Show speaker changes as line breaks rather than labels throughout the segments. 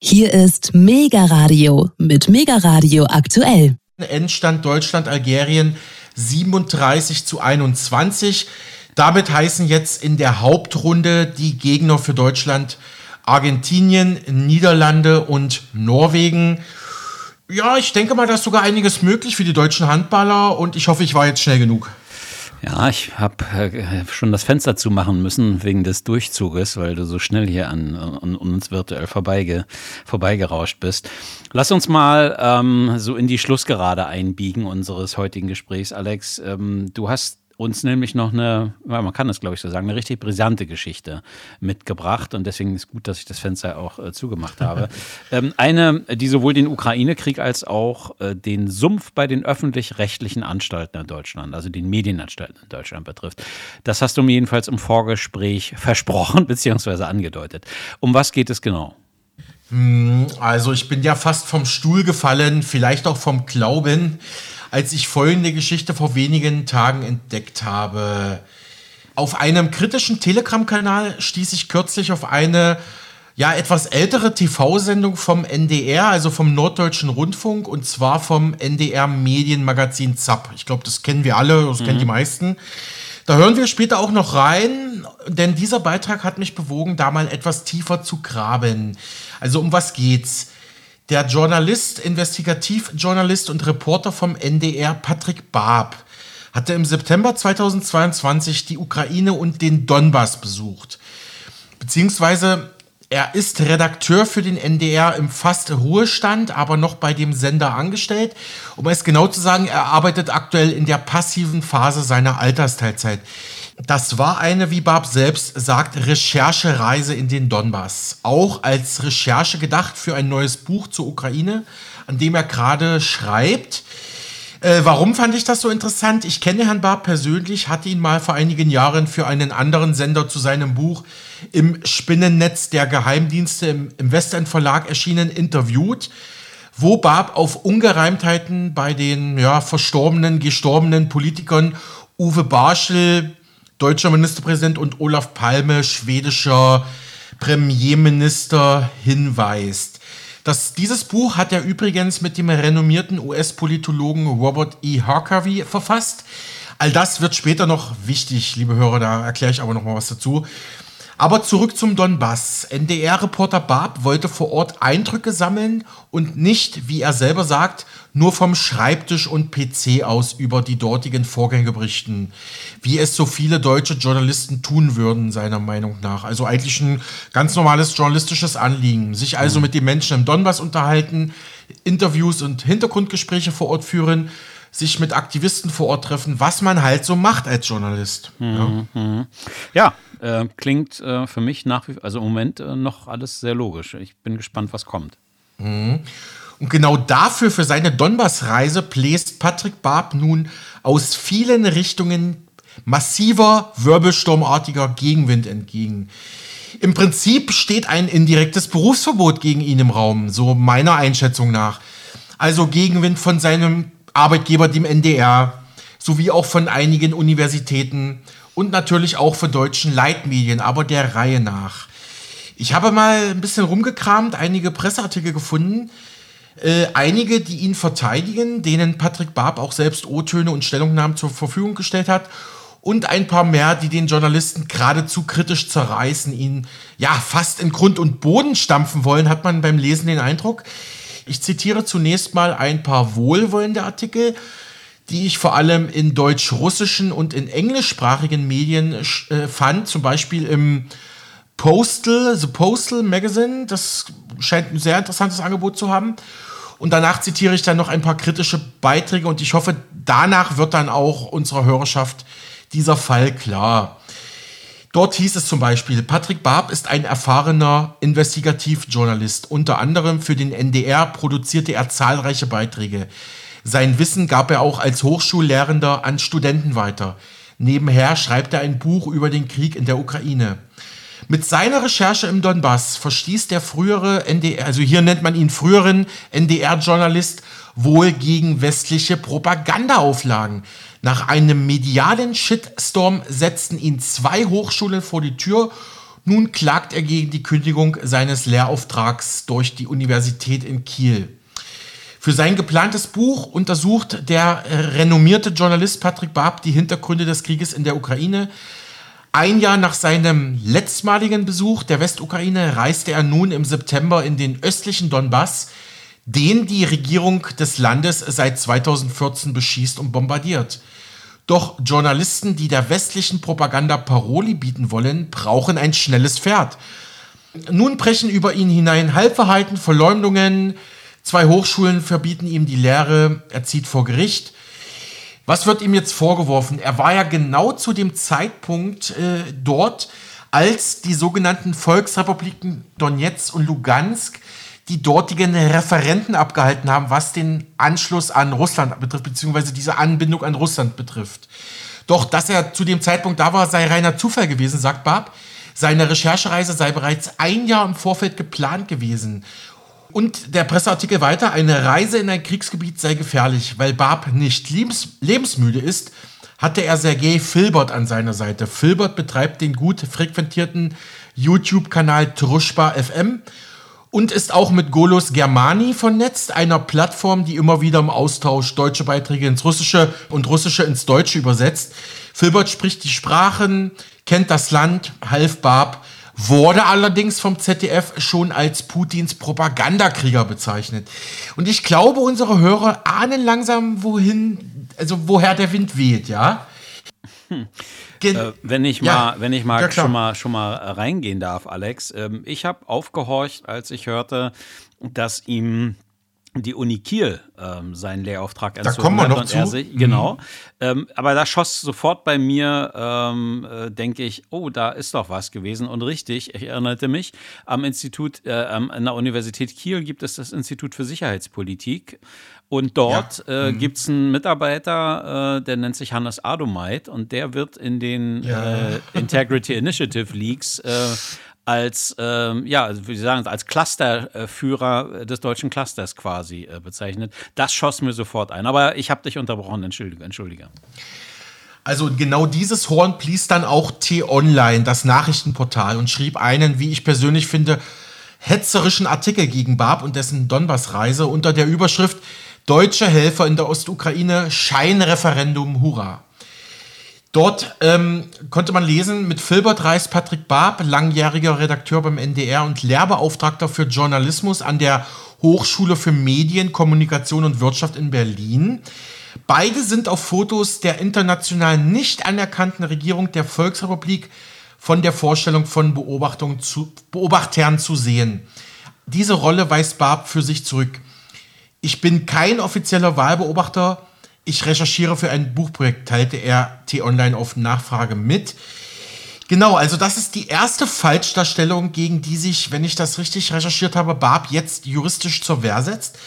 Hier ist Mega Radio mit Mega Radio aktuell.
Endstand Deutschland-Algerien 37 zu 21. Damit heißen jetzt in der Hauptrunde die Gegner für Deutschland Argentinien, Niederlande und Norwegen. Ja, ich denke mal, da ist sogar einiges möglich für die deutschen Handballer und ich hoffe, ich war jetzt schnell genug.
Ja, ich habe äh, schon das Fenster zumachen müssen wegen des Durchzuges, weil du so schnell hier an, an uns virtuell vorbeige, vorbeigerauscht bist. Lass uns mal ähm, so in die Schlussgerade einbiegen unseres heutigen Gesprächs, Alex. Ähm, du hast uns nämlich noch eine, man kann das glaube ich so sagen, eine richtig brisante Geschichte mitgebracht und deswegen ist gut, dass ich das Fenster auch äh, zugemacht habe. ähm, eine, die sowohl den Ukraine-Krieg als auch äh, den Sumpf bei den öffentlich-rechtlichen Anstalten in Deutschland, also den Medienanstalten in Deutschland betrifft. Das hast du mir jedenfalls im Vorgespräch versprochen bzw. angedeutet. Um was geht es genau?
Hm, also ich bin ja fast vom Stuhl gefallen, vielleicht auch vom Glauben als ich folgende Geschichte vor wenigen Tagen entdeckt habe. Auf einem kritischen Telegram-Kanal stieß ich kürzlich auf eine ja etwas ältere TV-Sendung vom NDR, also vom Norddeutschen Rundfunk, und zwar vom NDR Medienmagazin ZAP. Ich glaube, das kennen wir alle, das mhm. kennen die meisten. Da hören wir später auch noch rein, denn dieser Beitrag hat mich bewogen, da mal etwas tiefer zu graben. Also um was geht's? Der Journalist, Investigativjournalist und Reporter vom NDR Patrick Barb hatte im September 2022 die Ukraine und den Donbass besucht. Beziehungsweise er ist Redakteur für den NDR im fast Ruhestand, aber noch bei dem Sender angestellt. Um es genau zu sagen, er arbeitet aktuell in der passiven Phase seiner Altersteilzeit. Das war eine, wie Barb selbst sagt, Recherchereise in den Donbass. Auch als Recherche gedacht für ein neues Buch zur Ukraine, an dem er gerade schreibt. Äh, warum fand ich das so interessant? Ich kenne Herrn Barb persönlich, hatte ihn mal vor einigen Jahren für einen anderen Sender zu seinem Buch im Spinnennetz der Geheimdienste im, im Westend Verlag erschienen interviewt, wo Barb auf Ungereimtheiten bei den ja, verstorbenen, gestorbenen Politikern Uwe Barschel, deutscher Ministerpräsident und Olaf Palme, schwedischer Premierminister, hinweist. Das, dieses Buch hat er übrigens mit dem renommierten US-Politologen Robert E. Harkavy verfasst. All das wird später noch wichtig, liebe Hörer, da erkläre ich aber noch mal was dazu. Aber zurück zum Donbass. NDR-Reporter Barb wollte vor Ort Eindrücke sammeln und nicht, wie er selber sagt, nur vom Schreibtisch und PC aus über die dortigen Vorgänge berichten, wie es so viele deutsche Journalisten tun würden, seiner Meinung nach. Also eigentlich ein ganz normales journalistisches Anliegen. Sich also mhm. mit den Menschen im Donbass unterhalten, Interviews und Hintergrundgespräche vor Ort führen, sich mit Aktivisten vor Ort treffen, was man halt so macht als Journalist.
Mhm. Ja. Mhm. ja. Äh, klingt äh, für mich nach wie also im Moment äh, noch alles sehr logisch. Ich bin gespannt, was kommt.
Mhm. Und genau dafür, für seine Donbass-Reise, bläst Patrick Barb nun aus vielen Richtungen massiver, wirbelsturmartiger Gegenwind entgegen. Im Prinzip steht ein indirektes Berufsverbot gegen ihn im Raum, so meiner Einschätzung nach. Also Gegenwind von seinem Arbeitgeber, dem NDR, sowie auch von einigen Universitäten und natürlich auch von deutschen Leitmedien, aber der Reihe nach. Ich habe mal ein bisschen rumgekramt, einige Presseartikel gefunden, äh, einige, die ihn verteidigen, denen Patrick Barb auch selbst O-Töne und Stellungnahmen zur Verfügung gestellt hat. Und ein paar mehr, die den Journalisten geradezu kritisch zerreißen, ihn ja fast in Grund und Boden stampfen wollen, hat man beim Lesen den Eindruck. Ich zitiere zunächst mal ein paar wohlwollende Artikel die ich vor allem in deutsch-russischen und in englischsprachigen Medien äh, fand, zum Beispiel im Postal, The Postal Magazine. Das scheint ein sehr interessantes Angebot zu haben. Und danach zitiere ich dann noch ein paar kritische Beiträge und ich hoffe, danach wird dann auch unserer Hörerschaft dieser Fall klar. Dort hieß es zum Beispiel, Patrick Barb ist ein erfahrener Investigativjournalist. Unter anderem für den NDR produzierte er zahlreiche Beiträge. Sein Wissen gab er auch als Hochschullehrender an Studenten weiter. Nebenher schreibt er ein Buch über den Krieg in der Ukraine. Mit seiner Recherche im Donbass verstieß der frühere NDR, also hier nennt man ihn früheren NDR-Journalist, wohl gegen westliche Propagandaauflagen. Nach einem medialen Shitstorm setzten ihn zwei Hochschulen vor die Tür, Nun klagt er gegen die Kündigung seines Lehrauftrags durch die Universität in Kiel. Für sein geplantes Buch untersucht der renommierte Journalist Patrick Barb die Hintergründe des Krieges in der Ukraine. Ein Jahr nach seinem letztmaligen Besuch der Westukraine reiste er nun im September in den östlichen Donbass, den die Regierung des Landes seit 2014 beschießt und bombardiert. Doch Journalisten, die der westlichen Propaganda Paroli bieten wollen, brauchen ein schnelles Pferd. Nun brechen über ihn hinein Halbverhalten, Verleumdungen. Zwei Hochschulen verbieten ihm die Lehre. Er zieht vor Gericht. Was wird ihm jetzt vorgeworfen? Er war ja genau zu dem Zeitpunkt äh, dort, als die sogenannten Volksrepubliken Donetsk und Lugansk die dortigen Referenten abgehalten haben, was den Anschluss an Russland betrifft, beziehungsweise diese Anbindung an Russland betrifft. Doch dass er zu dem Zeitpunkt da war, sei reiner Zufall gewesen, sagt Barb. Seine Recherchereise sei bereits ein Jahr im Vorfeld geplant gewesen. Und der Presseartikel weiter, eine Reise in ein Kriegsgebiet sei gefährlich, weil Barb nicht lebens lebensmüde ist, hatte er Sergei Filbert an seiner Seite. Filbert betreibt den gut frequentierten YouTube-Kanal Truschba FM und ist auch mit Golos Germani vernetzt, einer Plattform, die immer wieder im Austausch deutsche Beiträge ins Russische und Russische ins Deutsche übersetzt. Filbert spricht die Sprachen, kennt das Land, half Barb, wurde allerdings vom ZDF schon als Putins Propagandakrieger bezeichnet. Und ich glaube, unsere Hörer ahnen langsam, wohin, also woher der Wind weht, ja?
Hm. Äh, wenn ich ja. mal, wenn ich mal, ja, schon mal schon mal reingehen darf, Alex. Ähm, ich habe aufgehorcht, als ich hörte, dass ihm die Uni Kiel ähm, seinen Lehrauftrag
entzogen Da kommen wir noch zu.
Sich, genau. Mhm. Ähm, aber da schoss sofort bei mir, ähm, äh, denke ich, oh, da ist doch was gewesen. Und richtig, ich erinnerte mich, am Institut, äh, an der Universität Kiel gibt es das Institut für Sicherheitspolitik. Und dort ja. äh, mhm. gibt es einen Mitarbeiter, äh, der nennt sich Hannes Adomait und der wird in den ja. äh, Integrity Initiative Leaks äh, als, ähm, ja, also wie Sie sagen, als Clusterführer des deutschen Clusters quasi äh, bezeichnet. Das schoss mir sofort ein. Aber ich habe dich unterbrochen, entschuldige. entschuldige.
Also genau dieses Horn blies dann auch T-Online, das Nachrichtenportal, und schrieb einen, wie ich persönlich finde, hetzerischen Artikel gegen Barb und dessen Donbass-Reise unter der Überschrift Deutsche Helfer in der Ostukraine, Scheinreferendum, hurra. Dort ähm, konnte man lesen, mit Filbert reist Patrick Barb, langjähriger Redakteur beim NDR und Lehrbeauftragter für Journalismus an der Hochschule für Medien, Kommunikation und Wirtschaft in Berlin. Beide sind auf Fotos der international nicht anerkannten Regierung der Volksrepublik von der Vorstellung von Beobachtungen zu, Beobachtern zu sehen. Diese Rolle weist Barb für sich zurück. Ich bin kein offizieller Wahlbeobachter. Ich recherchiere für ein Buchprojekt, teilte er T-Online auf Nachfrage mit. Genau, also das ist die erste Falschdarstellung, gegen die sich, wenn ich das richtig recherchiert habe, Barb jetzt juristisch zur Wehr setzt.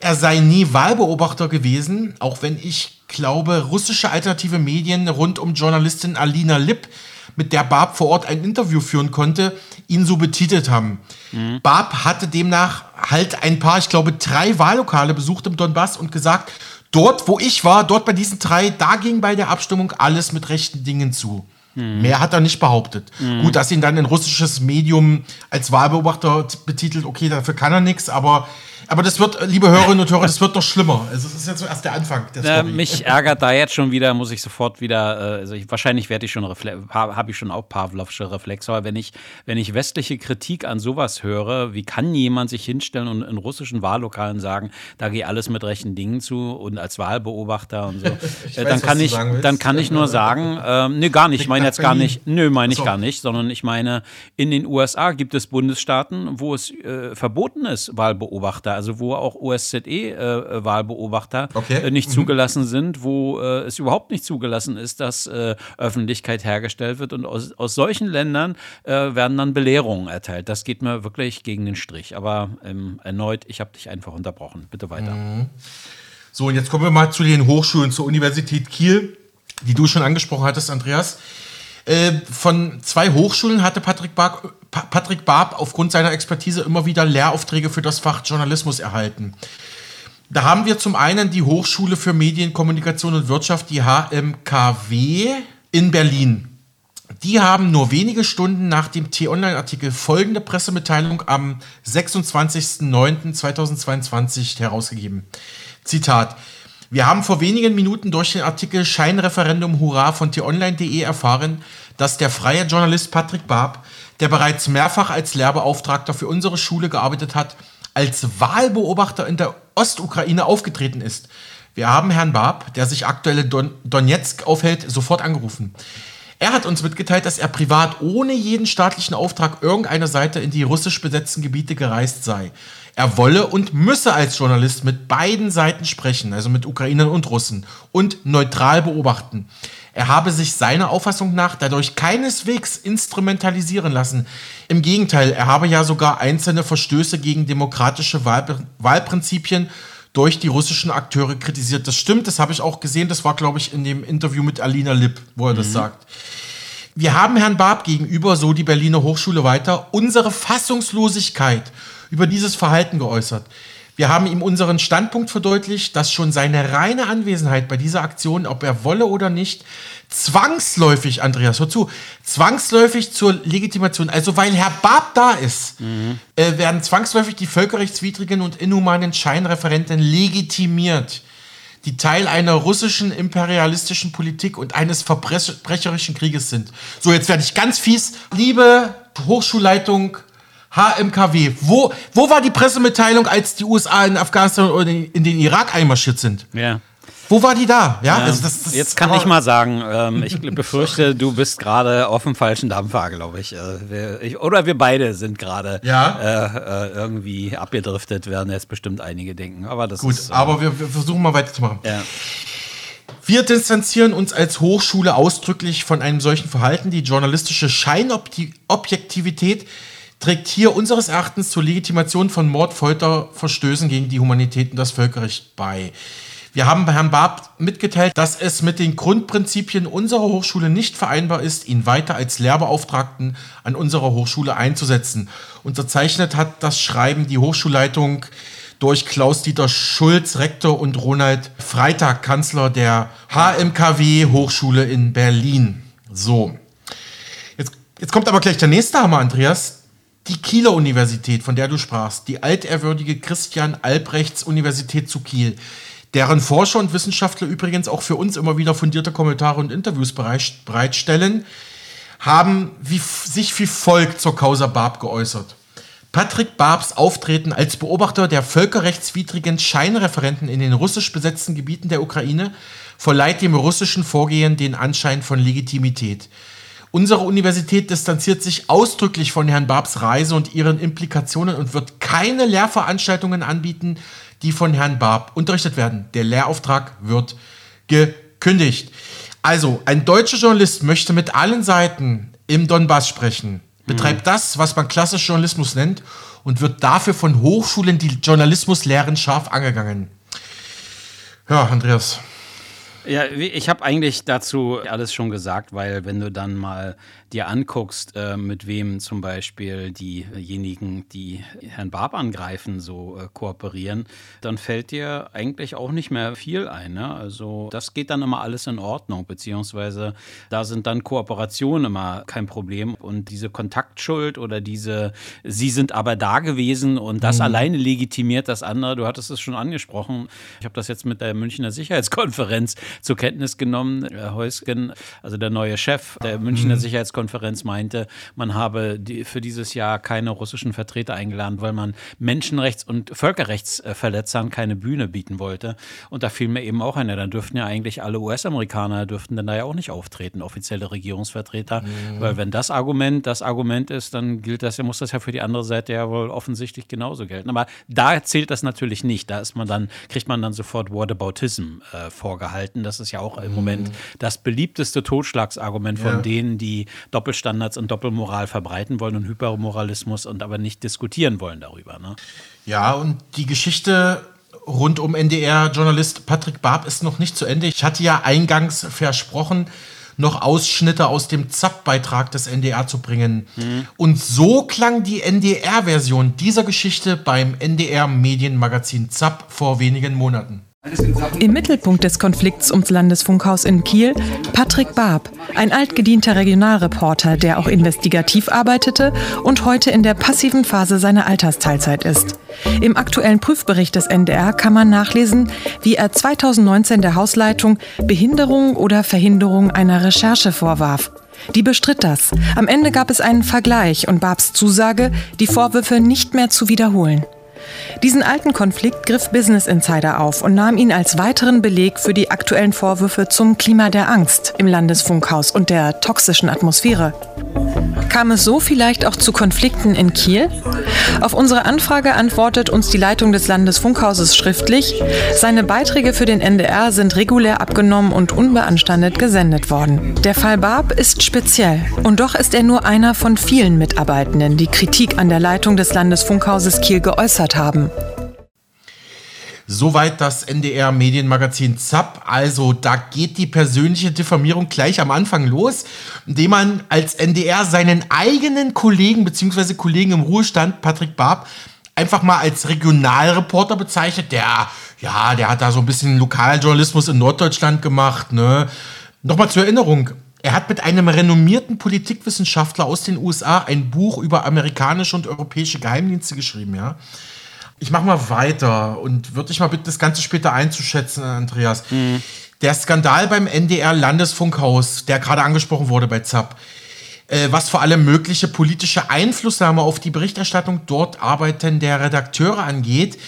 Er sei nie Wahlbeobachter gewesen, auch wenn ich glaube, russische alternative Medien rund um Journalistin Alina Lipp, mit der Barb vor Ort ein Interview führen konnte, ihn so betitelt haben. Mhm. Barb hatte demnach halt ein paar, ich glaube, drei Wahllokale besucht im Donbass und gesagt, dort, wo ich war, dort bei diesen drei, da ging bei der Abstimmung alles mit rechten Dingen zu. Mhm. Mehr hat er nicht behauptet. Mhm. Gut, dass ihn dann ein russisches Medium als Wahlbeobachter betitelt, okay, dafür kann er nichts, aber aber das wird, liebe Hörerinnen und Hörer, das wird noch schlimmer. Also es ist jetzt so erst der Anfang
der äh, Mich ärgert da jetzt schon wieder, muss ich sofort wieder, äh, also ich, wahrscheinlich werde ich schon, habe ich schon auch Pavlovsche Reflexe, aber wenn ich, wenn ich westliche Kritik an sowas höre, wie kann jemand sich hinstellen und in russischen Wahllokalen sagen, da gehe alles mit rechten Dingen zu und als Wahlbeobachter und so, äh, dann, kann ich, dann kann ich nur sagen, äh, nee, gar nicht, ich meine jetzt gar nicht, nö, meine ich so. gar nicht, sondern ich meine, in den USA gibt es Bundesstaaten, wo es äh, verboten ist, Wahlbeobachter also wo auch OSZE-Wahlbeobachter äh, okay. äh, nicht mhm. zugelassen sind, wo äh, es überhaupt nicht zugelassen ist, dass Öffentlichkeit hergestellt wird. Und aus, aus solchen Ländern werden dann Belehrungen erteilt. Das geht mir wirklich gegen den Strich. Aber ähm, erneut, ich habe dich einfach unterbrochen. Bitte weiter. Mhm.
So, und jetzt kommen wir mal zu den Hochschulen, zur Universität Kiel, die du schon angesprochen hattest, Andreas. Äh, von zwei Hochschulen hatte Patrick Barb, Patrick Barb aufgrund seiner Expertise immer wieder Lehraufträge für das Fach Journalismus erhalten. Da haben wir zum einen die Hochschule für Medien, Kommunikation und Wirtschaft, die HMKW in Berlin. Die haben nur wenige Stunden nach dem T-Online-Artikel folgende Pressemitteilung am 26.09.2022 herausgegeben. Zitat. Wir haben vor wenigen Minuten durch den Artikel Scheinreferendum Hurra von t-online.de erfahren, dass der freie Journalist Patrick Barb, der bereits mehrfach als Lehrbeauftragter für unsere Schule gearbeitet hat, als Wahlbeobachter in der Ostukraine aufgetreten ist. Wir haben Herrn Barb, der sich aktuell in Don Donetsk aufhält, sofort angerufen. Er hat uns mitgeteilt, dass er privat ohne jeden staatlichen Auftrag irgendeiner Seite in die russisch besetzten Gebiete gereist sei. Er wolle und müsse als Journalist mit beiden Seiten sprechen, also mit Ukrainern und Russen, und neutral beobachten. Er habe sich seiner Auffassung nach dadurch keineswegs instrumentalisieren lassen. Im Gegenteil, er habe ja sogar einzelne Verstöße gegen demokratische Wahl Wahlprinzipien durch die russischen Akteure kritisiert. Das stimmt, das habe ich auch gesehen. Das war, glaube ich, in dem Interview mit Alina Lipp, wo er mhm. das sagt. Wir haben Herrn Barb gegenüber, so die Berliner Hochschule weiter, unsere Fassungslosigkeit über dieses Verhalten geäußert. Wir haben ihm unseren Standpunkt verdeutlicht, dass schon seine reine Anwesenheit bei dieser Aktion, ob er wolle oder nicht, zwangsläufig, Andreas, hör zu, zwangsläufig zur Legitimation, also weil Herr Barb da ist, mhm. äh, werden zwangsläufig die völkerrechtswidrigen und inhumanen Scheinreferenten legitimiert, die Teil einer russischen imperialistischen Politik und eines verbrecherischen Krieges sind. So, jetzt werde ich ganz fies. Liebe Hochschulleitung HMKW, wo, wo war die Pressemitteilung, als die USA in Afghanistan oder in den Irak einmarschiert sind?
Ja.
Wo war die da? Ja,
also das, das jetzt kann ich mal sagen, ähm, ich befürchte, du bist gerade auf dem falschen Dampfer, glaube ich. Äh, wir, ich. Oder wir beide sind gerade
ja?
äh, äh, irgendwie abgedriftet, werden jetzt bestimmt einige denken. Aber das
Gut,
ist,
äh, aber wir, wir, versuchen mal weiterzumachen.
Ja.
Wir distanzieren uns als Hochschule ausdrücklich von einem solchen Verhalten. Die journalistische Scheinobjektivität trägt hier unseres Erachtens zur Legitimation von Mord, Folter, Verstößen gegen die Humanität und das Völkerrecht bei. Wir haben Herrn Barb mitgeteilt, dass es mit den Grundprinzipien unserer Hochschule nicht vereinbar ist, ihn weiter als Lehrbeauftragten an unserer Hochschule einzusetzen. Unterzeichnet hat das Schreiben die Hochschulleitung durch Klaus-Dieter Schulz, Rektor, und Ronald Freitag, Kanzler der HMKW Hochschule in Berlin. So. Jetzt, jetzt kommt aber gleich der nächste Hammer, Andreas die Kieler Universität, von der du sprachst, die altehrwürdige Christian Albrechts Universität zu Kiel, deren Forscher und Wissenschaftler übrigens auch für uns immer wieder fundierte Kommentare und Interviews bereitstellen, haben wie, sich wie folgt zur Causa Barb geäußert. Patrick Barbs Auftreten als Beobachter der völkerrechtswidrigen Scheinreferenten in den russisch besetzten Gebieten der Ukraine verleiht dem russischen Vorgehen den Anschein von Legitimität. Unsere Universität distanziert sich ausdrücklich von Herrn Barbs Reise und ihren Implikationen und wird keine Lehrveranstaltungen anbieten, die von Herrn Barb unterrichtet werden. Der Lehrauftrag wird gekündigt. Also, ein deutscher Journalist möchte mit allen Seiten im Donbass sprechen, betreibt mhm. das, was man klassisch Journalismus nennt, und wird dafür von Hochschulen, die Journalismus lehren, scharf angegangen. Ja, Andreas.
Ja, ich habe eigentlich dazu alles schon gesagt, weil wenn du dann mal dir anguckst, äh, mit wem zum Beispiel diejenigen, die Herrn Barb angreifen, so äh, kooperieren, dann fällt dir eigentlich auch nicht mehr viel ein. Ne? Also das geht dann immer alles in Ordnung, beziehungsweise da sind dann Kooperationen immer kein Problem und diese Kontaktschuld oder diese, sie sind aber da gewesen und das mhm. alleine legitimiert das andere. Du hattest es schon angesprochen. Ich habe das jetzt mit der Münchner Sicherheitskonferenz zur Kenntnis genommen. Herr Heusgen, also der neue Chef der Münchner mhm. Sicherheitskonferenz, meinte, man habe die, für dieses Jahr keine russischen Vertreter eingeladen, weil man Menschenrechts- und Völkerrechtsverletzern keine Bühne bieten wollte. Und da fiel mir eben auch einer, dann dürften ja eigentlich alle US-Amerikaner dürften dann da ja auch nicht auftreten, offizielle Regierungsvertreter. Mhm. Weil wenn das Argument das Argument ist, dann gilt das ja, muss das ja für die andere Seite ja wohl offensichtlich genauso gelten. Aber da zählt das natürlich nicht. Da ist man dann, kriegt man dann sofort Whataboutism äh, vorgehalten. Das ist ja auch im Moment mhm. das beliebteste Totschlagsargument von ja. denen, die Doppelstandards und Doppelmoral verbreiten wollen und Hypermoralismus und aber nicht diskutieren wollen darüber. Ne?
Ja, und die Geschichte rund um NDR-Journalist Patrick Barb ist noch nicht zu Ende. Ich hatte ja eingangs versprochen, noch Ausschnitte aus dem ZAP-Beitrag des NDR zu bringen. Mhm. Und so klang die NDR-Version dieser Geschichte beim NDR-Medienmagazin ZAP vor wenigen Monaten.
Im Mittelpunkt des Konflikts ums Landesfunkhaus in Kiel Patrick Barb, ein altgedienter Regionalreporter, der auch investigativ arbeitete und heute in der passiven Phase seiner Altersteilzeit ist. Im aktuellen Prüfbericht des NDR kann man nachlesen, wie er 2019 der Hausleitung Behinderung oder Verhinderung einer Recherche vorwarf. Die bestritt das. Am Ende gab es einen Vergleich und Barbs Zusage, die Vorwürfe nicht mehr zu wiederholen. Diesen alten Konflikt griff Business Insider auf und nahm ihn als weiteren Beleg für die aktuellen Vorwürfe zum Klima der Angst im Landesfunkhaus und der toxischen Atmosphäre. Kam es so vielleicht auch zu Konflikten in Kiel? Auf unsere Anfrage antwortet uns die Leitung des Landesfunkhauses schriftlich, seine Beiträge für den NDR sind regulär abgenommen und unbeanstandet gesendet worden. Der Fall Barb ist speziell und doch ist er nur einer von vielen Mitarbeitenden, die Kritik an der Leitung des Landesfunkhauses Kiel geäußert haben.
Soweit das NDR Medienmagazin ZAP. Also da geht die persönliche Diffamierung gleich am Anfang los, indem man als NDR seinen eigenen Kollegen bzw. Kollegen im Ruhestand, Patrick Barb, einfach mal als Regionalreporter bezeichnet. Der, ja, der hat da so ein bisschen Lokaljournalismus in Norddeutschland gemacht. Ne? Nochmal zur Erinnerung. Er hat mit einem renommierten Politikwissenschaftler aus den USA ein Buch über amerikanische und europäische Geheimdienste geschrieben, ja. Ich mache mal weiter und würde dich mal bitten, das Ganze später einzuschätzen, Andreas. Mhm. Der Skandal beim NDR Landesfunkhaus, der gerade angesprochen wurde bei ZAP, äh, was vor allem mögliche politische Einflussnahme auf die Berichterstattung dort arbeitender Redakteure angeht.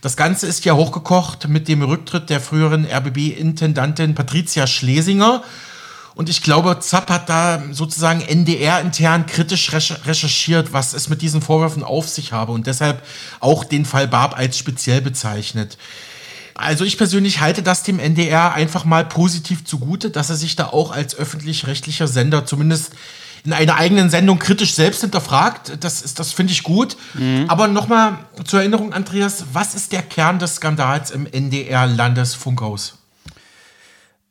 Das Ganze ist ja hochgekocht mit dem Rücktritt der früheren RBB-Intendantin Patricia Schlesinger und ich glaube, Zapp hat da sozusagen NDR-intern kritisch recherchiert, was es mit diesen Vorwürfen auf sich habe und deshalb auch den Fall Barb als speziell bezeichnet. Also ich persönlich halte das dem NDR einfach mal positiv zugute, dass er sich da auch als öffentlich-rechtlicher Sender zumindest in einer eigenen Sendung kritisch selbst hinterfragt. Das, ist, das finde ich gut. Mhm. Aber nochmal zur Erinnerung, Andreas, was ist der Kern des Skandals im NDR-Landesfunkhaus?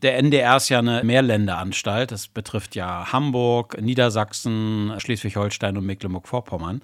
Der NDR ist ja eine Mehrländeranstalt. Das betrifft ja Hamburg, Niedersachsen, Schleswig-Holstein und Mecklenburg-Vorpommern.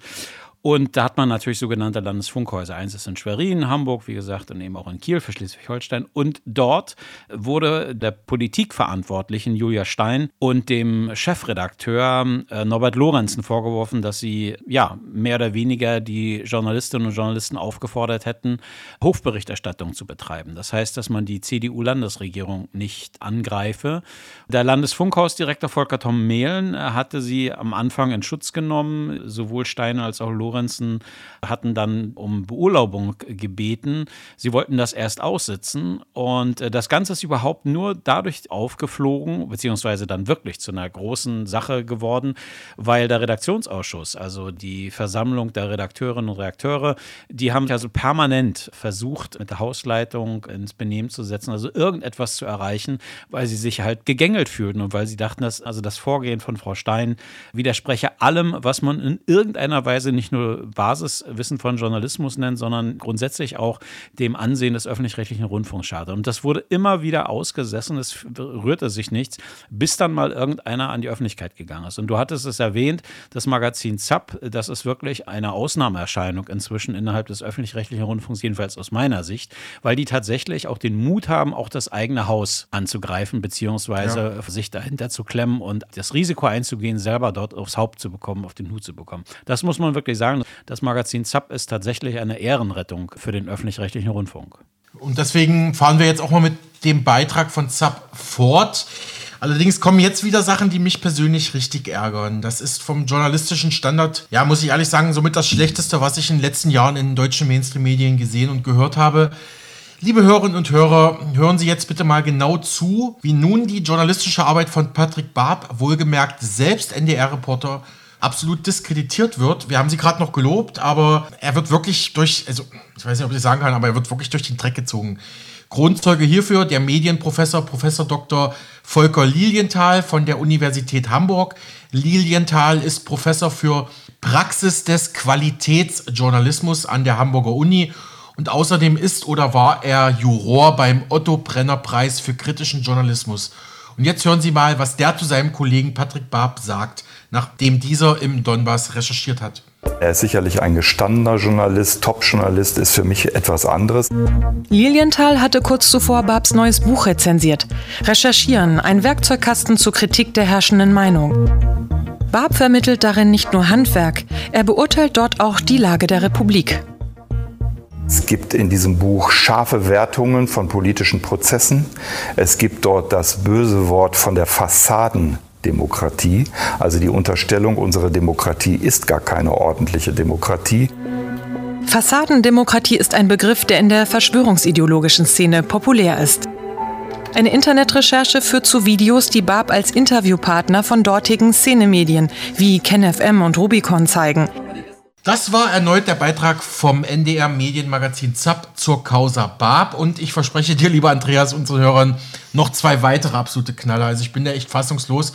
Und da hat man natürlich sogenannte Landesfunkhäuser. Eins ist in Schwerin, Hamburg, wie gesagt, und eben auch in Kiel für Schleswig-Holstein. Und dort wurde der Politikverantwortlichen Julia Stein und dem Chefredakteur äh, Norbert Lorenzen vorgeworfen, dass sie ja mehr oder weniger die Journalistinnen und Journalisten aufgefordert hätten, Hofberichterstattung zu betreiben. Das heißt, dass man die CDU-Landesregierung nicht angreife. Der Landesfunkhausdirektor Volker Tom Mehlen hatte sie am Anfang in Schutz genommen, sowohl Stein als auch Lorenzen Lorenzen hatten dann um Beurlaubung gebeten. Sie wollten das erst aussitzen und äh, das Ganze ist überhaupt nur dadurch aufgeflogen, beziehungsweise dann wirklich zu einer großen Sache geworden, weil der Redaktionsausschuss, also die Versammlung der Redakteurinnen und Redakteure, die haben also permanent versucht, mit der Hausleitung ins Benehmen zu setzen, also irgendetwas zu erreichen, weil sie sich halt gegängelt fühlten und weil sie dachten, dass also das Vorgehen von Frau Stein widerspreche allem, was man in irgendeiner Weise nicht nur Basiswissen von Journalismus nennt, sondern grundsätzlich auch dem Ansehen des öffentlich-rechtlichen Rundfunks schadet. Und das wurde immer wieder ausgesessen, es rührte sich nichts, bis dann mal irgendeiner an die Öffentlichkeit gegangen ist. Und du hattest es erwähnt, das Magazin ZAP, das ist wirklich eine Ausnahmeerscheinung inzwischen innerhalb des öffentlich-rechtlichen Rundfunks, jedenfalls aus meiner Sicht, weil die tatsächlich auch den Mut haben, auch das eigene Haus anzugreifen, beziehungsweise ja. sich dahinter zu klemmen und das Risiko einzugehen, selber dort aufs Haupt zu bekommen, auf den Hut zu bekommen. Das muss man wirklich sagen sagen, das Magazin ZAP ist tatsächlich eine Ehrenrettung für den öffentlich-rechtlichen Rundfunk.
Und deswegen fahren wir jetzt auch mal mit dem Beitrag von ZAP fort. Allerdings kommen jetzt wieder Sachen, die mich persönlich richtig ärgern. Das ist vom journalistischen Standard, ja, muss ich ehrlich sagen, somit das Schlechteste, was ich in den letzten Jahren in deutschen Mainstream-Medien gesehen und gehört habe. Liebe Hörerinnen und Hörer, hören Sie jetzt bitte mal genau zu, wie nun die journalistische Arbeit von Patrick Barb, wohlgemerkt selbst NDR-Reporter, absolut diskreditiert wird. Wir haben sie gerade noch gelobt, aber er wird wirklich durch, also ich weiß nicht, ob ich sagen kann, aber er wird wirklich durch den Dreck gezogen. Grundzeuge hierfür der Medienprofessor, Professor Dr. Volker Lilienthal von der Universität Hamburg. Lilienthal ist Professor für Praxis des Qualitätsjournalismus an der Hamburger Uni und außerdem ist oder war er Juror beim Otto Brenner Preis für kritischen Journalismus. Und jetzt hören Sie mal, was der zu seinem Kollegen Patrick Barb sagt nachdem dieser im Donbass recherchiert hat.
Er ist sicherlich ein gestandener Journalist, Top-Journalist ist für mich etwas anderes.
Lilienthal hatte kurz zuvor Babs neues Buch rezensiert. Recherchieren, ein Werkzeugkasten zur Kritik der herrschenden Meinung. Barb vermittelt darin nicht nur Handwerk, er beurteilt dort auch die Lage der Republik.
Es gibt in diesem Buch scharfe Wertungen von politischen Prozessen. Es gibt dort das böse Wort von der Fassadendemokratie, also die Unterstellung, unsere Demokratie ist gar keine ordentliche Demokratie.
Fassadendemokratie ist ein Begriff, der in der verschwörungsideologischen Szene populär ist. Eine Internetrecherche führt zu Videos, die Barb als Interviewpartner von dortigen Szenemedien wie KenFM und Rubicon zeigen.
Das war erneut der Beitrag vom NDR Medienmagazin ZAP zur Causa Barb. Und ich verspreche dir, lieber Andreas, unseren Hörern, noch zwei weitere absolute Knaller. Also ich bin da echt fassungslos.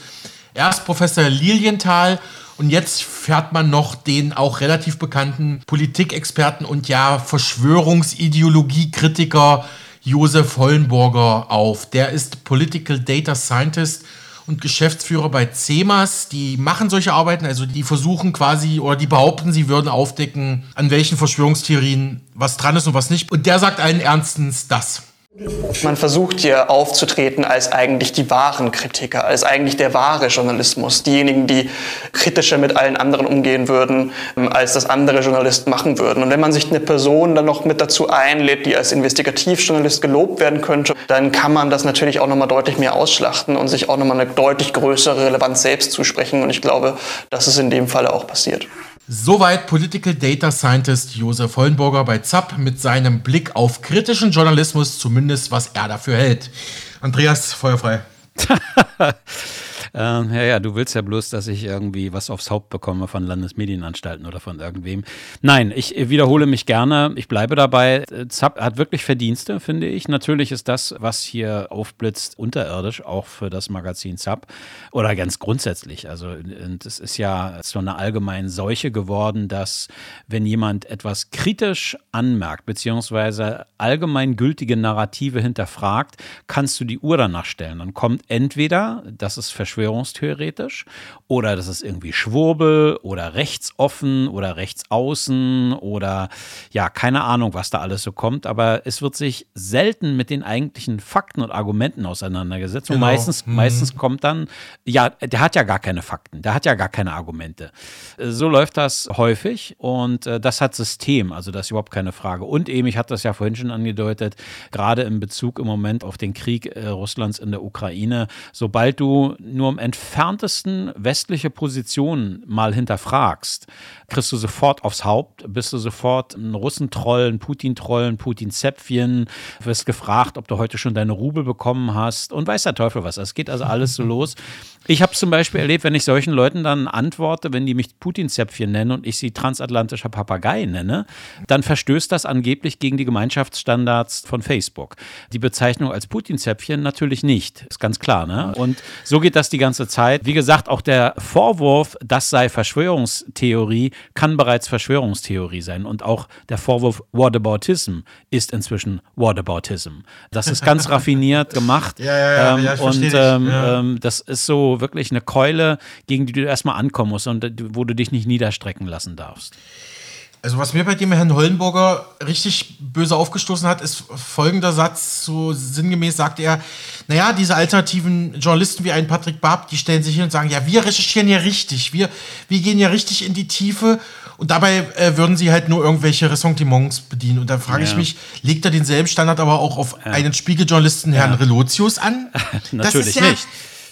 Erst Professor Lilienthal und jetzt fährt man noch den auch relativ bekannten Politikexperten und ja Verschwörungsideologiekritiker Josef Hollenburger auf. Der ist Political Data Scientist und Geschäftsführer bei CEMAS. Die machen solche Arbeiten, also die versuchen quasi oder die behaupten, sie würden aufdecken, an welchen Verschwörungstheorien was dran ist und was nicht. Und der sagt allen Ernstens das.
Man versucht hier aufzutreten als eigentlich die wahren Kritiker, als eigentlich der wahre Journalismus, diejenigen, die kritischer mit allen anderen umgehen würden, ähm, als das andere Journalisten machen würden. Und wenn man sich eine Person dann noch mit dazu einlädt, die als Investigativjournalist gelobt werden könnte, dann kann man das natürlich auch nochmal deutlich mehr ausschlachten und sich auch nochmal eine deutlich größere Relevanz selbst zusprechen. Und ich glaube, das ist in dem Falle auch passiert.
Soweit Political Data Scientist Josef Hollenburger bei ZAP mit seinem Blick auf kritischen Journalismus, zumindest was er dafür hält. Andreas, feuerfrei.
Ähm, ja, ja, du willst ja bloß, dass ich irgendwie was aufs Haupt bekomme von Landesmedienanstalten oder von irgendwem. Nein, ich wiederhole mich gerne. Ich bleibe dabei. ZAP hat wirklich Verdienste, finde ich. Natürlich ist das, was hier aufblitzt, unterirdisch, auch für das Magazin ZAP oder ganz grundsätzlich. Also, es ist ja so eine allgemeine Seuche geworden, dass wenn jemand etwas kritisch anmerkt, beziehungsweise allgemeingültige Narrative hinterfragt, kannst du die Uhr danach stellen. Dann kommt entweder, das ist verschwunden, verschwörungstheoretisch oder das ist irgendwie Schwurbel oder rechtsoffen oder rechtsaußen oder ja, keine Ahnung, was da alles so kommt, aber es wird sich selten mit den eigentlichen Fakten und Argumenten auseinandergesetzt. Genau. Und meistens, mhm. meistens kommt dann, ja, der hat ja gar keine Fakten, der hat ja gar keine Argumente. So läuft das häufig und äh, das hat System, also das ist überhaupt keine Frage. Und eben, ich hatte das ja vorhin schon angedeutet, gerade in Bezug im Moment auf den Krieg äh, Russlands in der Ukraine, sobald du nur nur im entferntesten westliche Positionen mal hinterfragst, kriegst du sofort aufs Haupt, bist du sofort ein Russentroll, ein Putin-Troll, ein Putin-Zäpfchen, wirst gefragt, ob du heute schon deine Rubel bekommen hast und weiß der Teufel was. Es geht also alles so los. Ich habe zum Beispiel erlebt, wenn ich solchen Leuten dann antworte, wenn die mich Putin-Zäpfchen nennen und ich sie transatlantischer Papagei nenne, dann verstößt das angeblich gegen die Gemeinschaftsstandards von Facebook. Die Bezeichnung als Putin-Zäpfchen natürlich nicht, ist ganz klar. Ne? Und so geht das die ganze Zeit. Wie gesagt, auch der Vorwurf, das sei Verschwörungstheorie, kann bereits Verschwörungstheorie sein. Und auch der Vorwurf Whataboutism ist inzwischen Whataboutism. Das ist ganz raffiniert gemacht.
Ja, ja, ja,
ähm, und ähm, ähm, das ist so wirklich eine Keule, gegen die du erstmal ankommen musst und wo du dich nicht niederstrecken lassen darfst.
Also was mir bei dem Herrn Hollenburger richtig böse aufgestoßen hat, ist folgender Satz, so sinngemäß sagt er, naja, diese alternativen Journalisten wie ein Patrick Barb, die stellen sich hin und sagen, ja, wir recherchieren ja richtig, wir, wir gehen ja richtig in die Tiefe und dabei äh, würden sie halt nur irgendwelche Ressentiments bedienen. Und dann frage ja. ich mich, legt er denselben Standard aber auch auf ja. einen Spiegeljournalisten, Herrn ja. Relotius, an?
Natürlich nicht.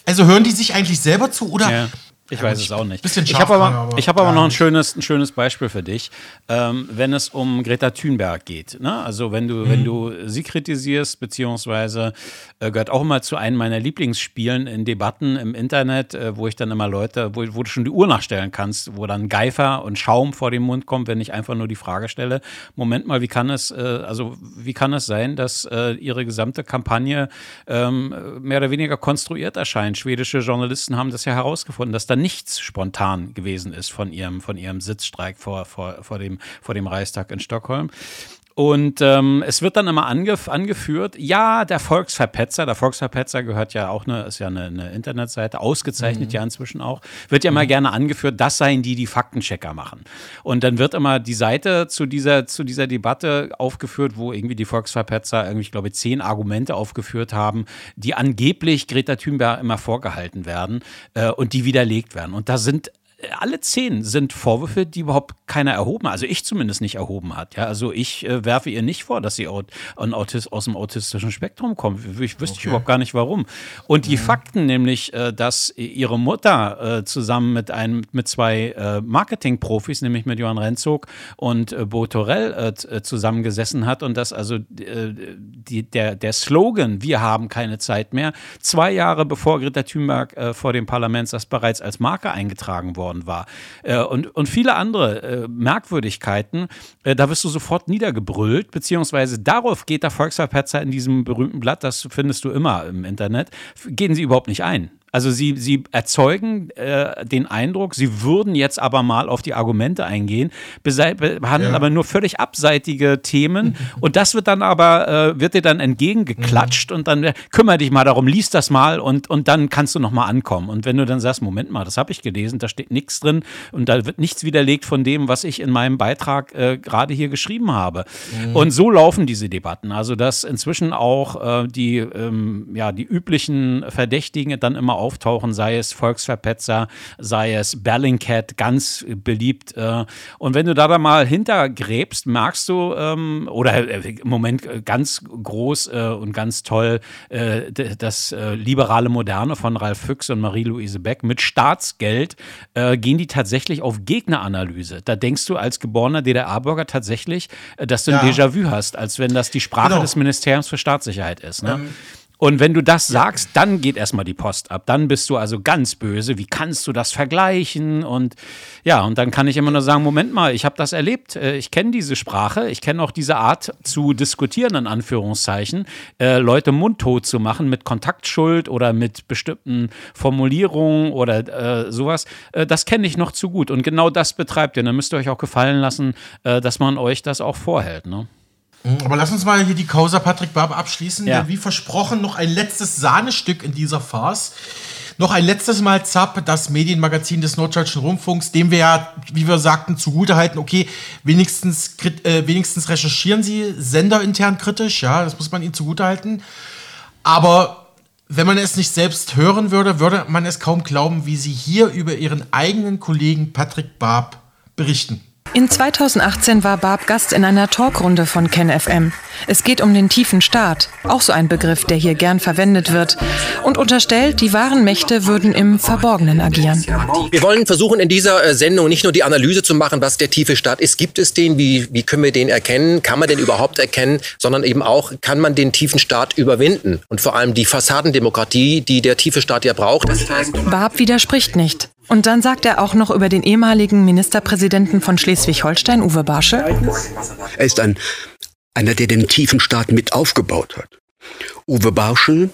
Also hören die sich eigentlich selber zu oder
ich weiß es auch nicht. Bisschen ich habe aber, aber, ich hab aber noch ein schönes, ein schönes Beispiel für dich, ähm, wenn es um Greta Thunberg geht. Ne? Also wenn du, mhm. wenn du sie kritisierst, beziehungsweise äh, gehört auch immer zu einem meiner Lieblingsspielen in Debatten im Internet, äh, wo ich dann immer Leute, wo, wo, du schon die Uhr nachstellen kannst, wo dann Geifer und Schaum vor dem Mund kommt, wenn ich einfach nur die Frage stelle: Moment mal, wie kann es, äh, also wie kann es sein, dass äh, ihre gesamte Kampagne ähm, mehr oder weniger konstruiert erscheint? Schwedische Journalisten haben das ja herausgefunden, dass da da nichts spontan gewesen ist von ihrem, von ihrem Sitzstreik vor, vor, vor, dem, vor dem Reichstag in Stockholm. Und ähm, es wird dann immer angef angeführt, ja, der Volksverpetzer, der Volksverpetzer gehört ja auch eine, ist ja eine, eine Internetseite, ausgezeichnet mhm. ja inzwischen auch, wird ja immer mhm. gerne angeführt, das seien die, die Faktenchecker machen. Und dann wird immer die Seite zu dieser, zu dieser Debatte aufgeführt, wo irgendwie die Volksverpetzer irgendwie, ich glaube, zehn Argumente aufgeführt haben, die angeblich Greta Thunberg immer vorgehalten werden äh, und die widerlegt werden. Und da sind alle zehn sind Vorwürfe, die überhaupt keiner erhoben, also ich zumindest nicht erhoben hat. Ja, also ich äh, werfe ihr nicht vor, dass sie aus dem autistischen Spektrum kommt. Ich wüsste okay. überhaupt gar nicht warum. Und die mhm. Fakten, nämlich, äh, dass ihre Mutter äh, zusammen mit einem, mit zwei äh, Marketingprofis, nämlich mit Johann Renzog und äh, Bo Torell äh, zusammengesessen hat und dass also die, der, der Slogan, wir haben keine Zeit mehr, zwei Jahre bevor Greta Thunberg vor dem Parlament das bereits als Marke eingetragen worden worden war. Äh, und, und viele andere äh, Merkwürdigkeiten, äh, da wirst du sofort niedergebrüllt, beziehungsweise darauf geht der Volksverpetzer in diesem berühmten Blatt, das findest du immer im Internet, gehen sie überhaupt nicht ein. Also sie, sie erzeugen äh, den Eindruck, sie würden jetzt aber mal auf die Argumente eingehen, behandeln ja. aber nur völlig abseitige Themen und das wird dann aber, äh, wird dir dann entgegengeklatscht mhm. und dann äh, kümmere dich mal darum, liest das mal und, und dann kannst du nochmal ankommen. Und wenn du dann sagst, Moment mal, das habe ich gelesen, da steht nichts drin und da wird nichts widerlegt von dem, was ich in meinem Beitrag äh, gerade hier geschrieben habe. Mhm. Und so laufen diese Debatten. Also dass inzwischen auch äh, die, ähm, ja, die üblichen Verdächtigen dann immer auftauchen, sei es Volksverpetzer, sei es Bellingcat, ganz beliebt. Äh, und wenn du da, da mal hintergräbst, merkst du, ähm, oder äh, im Moment ganz groß äh, und ganz toll, das liberale Moderne von Ralf Füchs und Marie-Louise Beck mit Staatsgeld gehen die tatsächlich auf Gegneranalyse. Da denkst du als geborener DDR-Bürger tatsächlich, dass du ein ja. Déjà-vu hast, als wenn das die Sprache genau. des Ministeriums für Staatssicherheit ist. Ne? Ähm, und wenn du das sagst, dann geht erstmal die Post ab. Dann bist du also ganz böse. Wie kannst du das vergleichen? Und ja, und dann kann ich immer nur sagen, Moment mal, ich habe das erlebt. Äh, ich kenne diese Sprache. Ich kenne auch diese Art zu diskutieren, in Anführungszeichen. Äh, Leute mundtot zu machen mit Kontaktschuld oder mit bestimmten Formulierungen oder äh, sowas. Äh, das kenne ich noch zu gut. Und genau das betreibt ihr. Dann müsst ihr euch auch gefallen lassen, äh, dass man euch das auch vorhält. Ne?
Mhm, aber lass uns mal hier die Causa Patrick Barber abschließen. Ja. Wie versprochen, noch ein letztes Sahnestück in dieser Farce. Noch ein letztes Mal Zapp, das Medienmagazin des Norddeutschen Rundfunks, dem wir ja, wie wir sagten, zugutehalten, okay, wenigstens, äh, wenigstens recherchieren sie senderintern kritisch, ja, das muss man ihnen zugutehalten. Aber wenn man es nicht selbst hören würde, würde man es kaum glauben, wie sie hier über ihren eigenen Kollegen Patrick Barb berichten.
In 2018 war Barb Gast in einer Talkrunde von KenFM. Es geht um den tiefen Staat, auch so ein Begriff, der hier gern verwendet wird, und unterstellt, die wahren Mächte würden im Verborgenen agieren.
Wir wollen versuchen, in dieser äh, Sendung nicht nur die Analyse zu machen, was der tiefe Staat ist. Gibt es den? Wie, wie können wir den erkennen? Kann man den überhaupt erkennen? Sondern eben auch, kann man den tiefen Staat überwinden? Und vor allem die Fassadendemokratie, die der tiefe Staat ja braucht.
Barb widerspricht nicht. Und dann sagt er auch noch über den ehemaligen Ministerpräsidenten von Schleswig-Holstein, Uwe Barschel.
Er ist ein, einer, der den tiefen Staat mit aufgebaut hat. Uwe Barschel,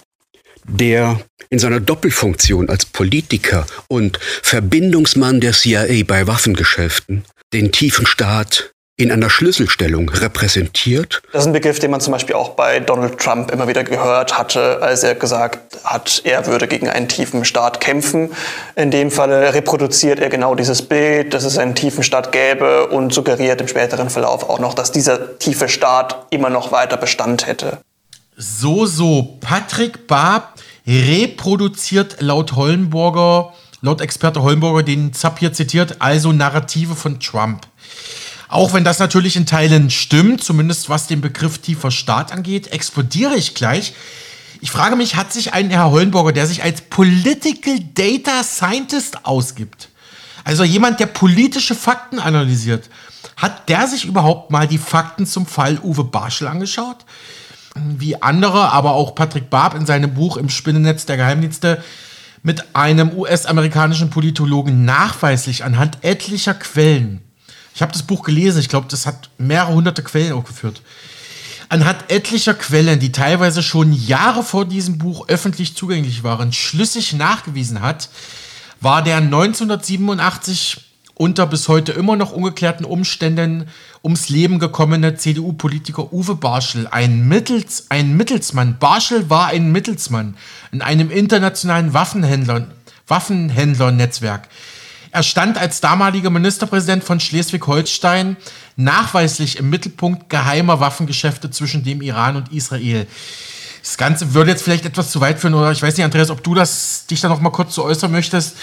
der in seiner Doppelfunktion als Politiker und Verbindungsmann der CIA bei Waffengeschäften den tiefen Staat in einer Schlüsselstellung repräsentiert.
Das ist ein Begriff, den man zum Beispiel auch bei Donald Trump immer wieder gehört hatte, als er gesagt hat, er würde gegen einen tiefen Staat kämpfen. In dem Falle reproduziert er genau dieses Bild, dass es einen tiefen Staat gäbe und suggeriert im späteren Verlauf auch noch, dass dieser tiefe Staat immer noch weiter Bestand hätte.
So, so. Patrick Barb reproduziert laut Hollenburger, laut Experte Hollenburger, den Zapp hier zitiert, also Narrative von Trump. Auch wenn das natürlich in Teilen stimmt, zumindest was den Begriff tiefer Staat angeht, explodiere ich gleich. Ich frage mich, hat sich ein Herr Hollenburger, der sich als Political Data Scientist ausgibt, also jemand, der politische Fakten analysiert, hat der sich überhaupt mal die Fakten zum Fall Uwe Barschel angeschaut? Wie andere, aber auch Patrick Barb in seinem Buch Im Spinnennetz der Geheimdienste mit einem US-amerikanischen Politologen nachweislich anhand etlicher Quellen ich habe das Buch gelesen, ich glaube, das hat mehrere hunderte Quellen aufgeführt. Anhand etlicher Quellen, die teilweise schon Jahre vor diesem Buch öffentlich zugänglich waren, schlüssig nachgewiesen hat, war der 1987 unter bis heute immer noch ungeklärten Umständen ums Leben gekommene CDU-Politiker Uwe Barschel, ein, Mittels, ein Mittelsmann. Barschel war ein Mittelsmann in einem internationalen Waffenhändler, Waffenhändlernetzwerk. Er stand als damaliger Ministerpräsident von Schleswig-Holstein nachweislich im Mittelpunkt geheimer Waffengeschäfte zwischen dem Iran und Israel. Das Ganze würde jetzt vielleicht etwas zu weit führen, oder ich weiß nicht, Andreas, ob du das dich da noch mal kurz zu äußern möchtest.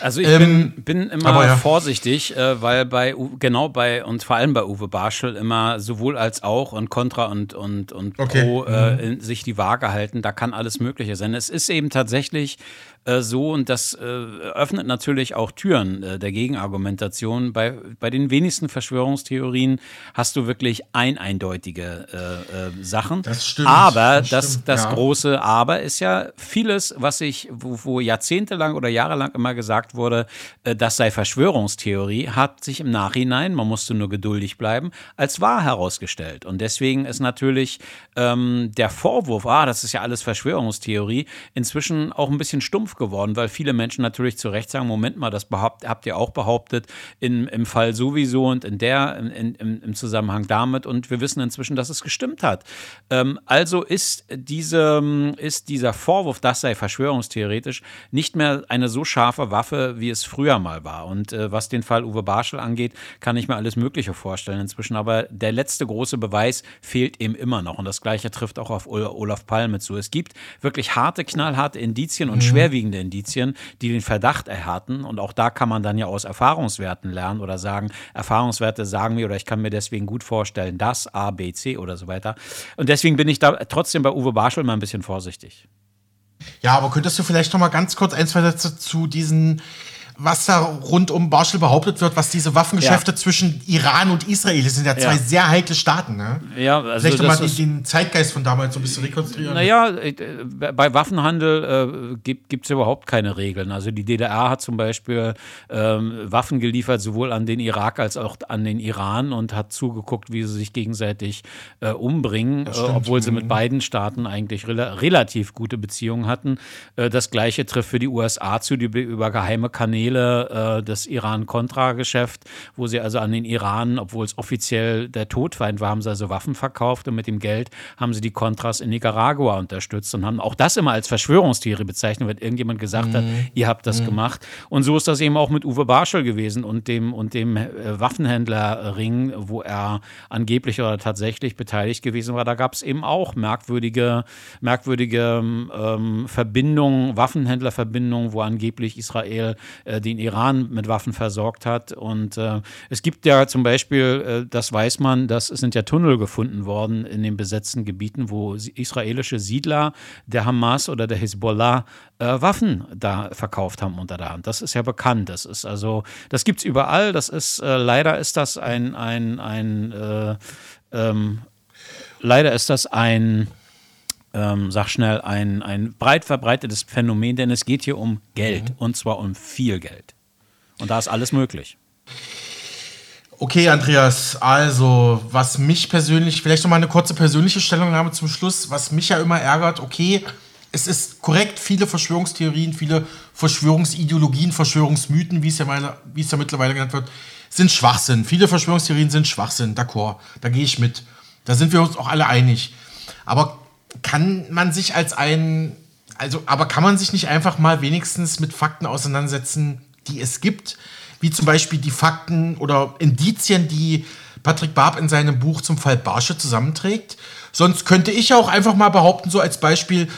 Also ich ähm, bin, bin, immer ja. vorsichtig, äh, weil bei genau bei und vor allem bei Uwe Barschel immer sowohl als auch und Contra und und und okay. Pro äh, mhm. sich die Waage halten. Da kann alles Mögliche sein. Es ist eben tatsächlich äh, so und das äh, öffnet natürlich auch Türen äh, der Gegenargumentation. Bei, bei den wenigsten Verschwörungstheorien hast du wirklich ein eindeutige äh, Sachen.
Das stimmt.
Aber das, das, das ja. große Aber ist ja vieles, was ich, wo, wo jahrzehntelang oder jahrelang immer gesagt wurde, das sei Verschwörungstheorie, hat sich im Nachhinein, man musste nur geduldig bleiben, als wahr herausgestellt. Und deswegen ist natürlich ähm, der Vorwurf, ah, das ist ja alles Verschwörungstheorie, inzwischen auch ein bisschen stumpf stumpf geworden, weil viele Menschen natürlich zu Recht sagen, Moment mal, das behaupt, habt ihr auch behauptet, in, im Fall sowieso und in der, in, in, im Zusammenhang damit. Und wir wissen inzwischen, dass es gestimmt hat. Ähm, also ist, diese, ist dieser Vorwurf, das sei verschwörungstheoretisch, nicht mehr eine so scharfe Waffe, wie es früher mal war. Und äh, was den Fall Uwe Barschel angeht, kann ich mir alles Mögliche vorstellen inzwischen. Aber der letzte große Beweis fehlt eben immer noch. Und das Gleiche trifft auch auf Olaf Palme zu. Es gibt wirklich harte, knallharte Indizien und mhm. schwerwiegende schwerwiegende Indizien, die den Verdacht erhärten. Und auch da kann man dann ja aus Erfahrungswerten lernen oder sagen, Erfahrungswerte sagen mir oder ich kann mir deswegen gut vorstellen, das A, B, C oder so weiter. Und deswegen bin ich da trotzdem bei Uwe Barschel mal ein bisschen vorsichtig.
Ja, aber könntest du vielleicht noch mal ganz kurz ein, zwei Sätze zu diesen was da rund um Barschel behauptet wird, was diese Waffengeschäfte ja. zwischen Iran und Israel das sind ja zwei ja. sehr heikle Staaten. Ne?
Ja, also
Vielleicht mal den Zeitgeist von damals so ein bisschen rekonstruieren.
Naja, äh, bei Waffenhandel äh, gibt es überhaupt keine Regeln. Also die DDR hat zum Beispiel ähm, Waffen geliefert, sowohl an den Irak als auch an den Iran und hat zugeguckt, wie sie sich gegenseitig äh, umbringen, äh, obwohl sie mit mhm. beiden Staaten eigentlich rela relativ gute Beziehungen hatten. Äh, das gleiche trifft für die USA zu, die über geheime Kanäle Kanäle äh, des Iran-Contra-Geschäft, wo sie also an den Iran, obwohl es offiziell der Todfeind war, haben sie also Waffen verkauft und mit dem Geld haben sie die Contras in Nicaragua unterstützt und haben auch das immer als Verschwörungstheorie bezeichnet, wenn irgendjemand gesagt mhm. hat, ihr habt das mhm. gemacht. Und so ist das eben auch mit Uwe Barschel gewesen und dem, und dem äh, Waffenhändlerring, wo er angeblich oder tatsächlich beteiligt gewesen war. Da gab es eben auch merkwürdige, merkwürdige ähm, Verbindungen, Waffenhändlerverbindungen, wo angeblich Israel äh, den Iran mit Waffen versorgt hat. Und äh, es gibt ja zum Beispiel, äh, das weiß man, dass es sind ja Tunnel gefunden worden in den besetzten Gebieten, wo israelische Siedler der Hamas oder der Hezbollah äh, Waffen da verkauft haben unter der Hand. Das ist ja bekannt. Das ist also, das gibt es überall. Das ist, äh, leider ist das ein, ein, ein äh, ähm, leider ist das ein ähm, sag schnell, ein, ein breit verbreitetes Phänomen, denn es geht hier um Geld mhm. und zwar um viel Geld. Und da ist alles möglich.
Okay, Andreas, also, was mich persönlich, vielleicht noch mal eine kurze persönliche Stellungnahme zum Schluss, was mich ja immer ärgert, okay, es ist korrekt, viele Verschwörungstheorien, viele Verschwörungsideologien, Verschwörungsmythen, wie es ja, meine, wie es ja mittlerweile genannt wird, sind Schwachsinn. Viele Verschwörungstheorien sind Schwachsinn, d'accord, da gehe ich mit. Da sind wir uns auch alle einig. Aber kann man sich als ein, also, aber kann man sich nicht einfach mal wenigstens mit Fakten auseinandersetzen, die es gibt, wie zum Beispiel die Fakten oder Indizien, die Patrick Barb in seinem Buch zum Fall Barsche zusammenträgt? Sonst könnte ich auch einfach mal behaupten, so als Beispiel,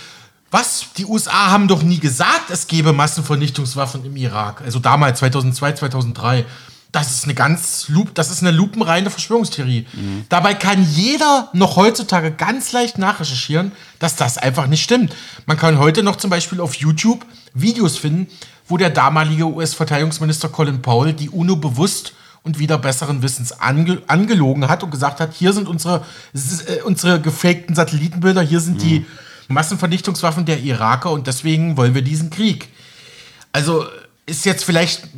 was? Die USA haben doch nie gesagt, es gebe Massenvernichtungswaffen im Irak. Also damals, 2002, 2003 das ist eine ganz das ist eine lupenreine Verschwörungstheorie. Mhm. Dabei kann jeder noch heutzutage ganz leicht nachrecherchieren, dass das einfach nicht stimmt. Man kann heute noch zum Beispiel auf YouTube Videos finden, wo der damalige US-Verteidigungsminister Colin Powell die UNO bewusst und wieder besseren Wissens ange angelogen hat und gesagt hat, hier sind unsere, äh, unsere gefakten Satellitenbilder, hier sind mhm. die Massenvernichtungswaffen der Iraker und deswegen wollen wir diesen Krieg. Also ist jetzt vielleicht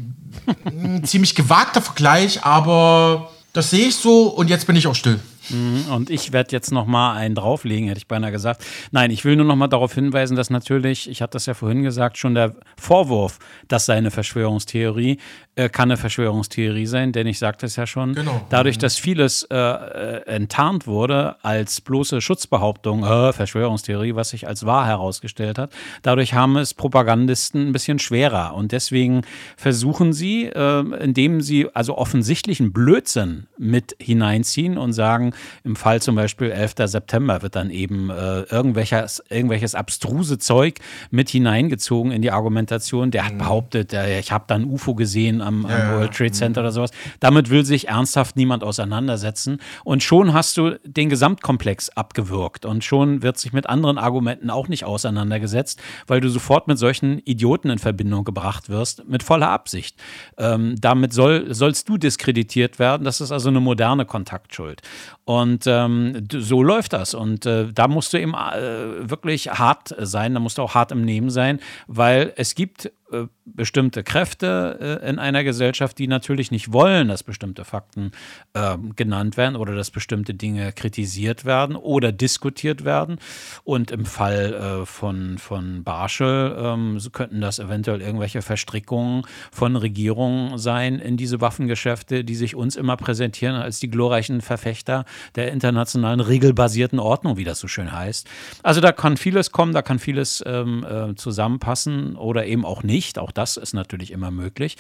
ein ziemlich gewagter Vergleich, aber das sehe ich so und jetzt bin ich auch still.
Mhm, und ich werde jetzt noch mal einen drauflegen, hätte ich beinahe gesagt. Nein, ich will nur noch mal darauf hinweisen, dass natürlich, ich hatte das ja vorhin gesagt, schon der Vorwurf, das sei eine Verschwörungstheorie, äh, kann eine Verschwörungstheorie sein, denn ich sagte es ja schon,
Genau.
dadurch, dass vieles äh, äh, enttarnt wurde als bloße Schutzbehauptung, äh, Verschwörungstheorie, was sich als wahr herausgestellt hat, dadurch haben es Propagandisten ein bisschen schwerer. Und deswegen versuchen sie, äh, indem sie also offensichtlichen Blödsinn mit hineinziehen und sagen, im Fall zum Beispiel 11. September wird dann eben äh, irgendwelches, irgendwelches abstruse Zeug mit hineingezogen in die Argumentation. Der hat behauptet, der, ich habe dann UFO gesehen am, am
Ja, ja.
World Trade Center oder sowas. Damit will sich ernsthaft niemand auseinandersetzen. Und schon hast du den Gesamtkomplex abgewürgt. Und schon wird sich mit anderen Argumenten auch nicht auseinandergesetzt, weil du sofort mit solchen Idioten in Verbindung gebracht wirst, mit voller Absicht. Ähm, damit soll, sollst du diskreditiert werden. Das ist also eine moderne Kontaktschuld. Und ähm, so läuft das. Und äh, da musst du eben äh, wirklich hart sein, da musst du auch hart im Nehmen sein, weil es gibt äh, bestimmte Kräfte äh, in einer Gesellschaft, die natürlich nicht wollen, dass bestimmte Fakten äh, genannt werden oder dass bestimmte Dinge kritisiert werden oder diskutiert werden. Und im Fall äh, von, von Barschel ähm, könnten das eventuell irgendwelche Verstrickungen von Regierungen sein in diese Waffengeschäfte, die sich uns immer präsentieren als die glorreichen Verfechter der internationalen regelbasierten Ordnung, wie das so schön heißt. Also da kann vieles kommen, da kann vieles ähm, äh, zusammenpassen oder eben auch nicht. Auch das ist natürlich immer möglich.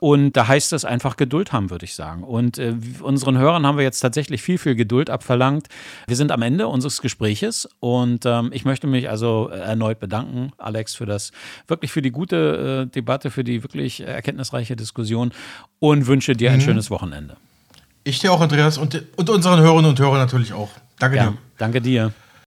Und da heißt es einfach Geduld haben, würde ich sagen. Und äh, unseren Hörern haben wir jetzt tatsächlich viel, viel Geduld abverlangt. Wir sind am Ende unseres Gespräches und ähm, ich möchte mich also erneut bedanken, Alex, für das wirklich für die gute äh, Debatte, für die wirklich erkenntnisreiche Diskussion und wünsche dir ein schönes Wochenende.
Ich dir auch, Andreas, und, und unseren Hörerinnen und Hörern natürlich auch. Danke
Ja,
dir.
danke dir.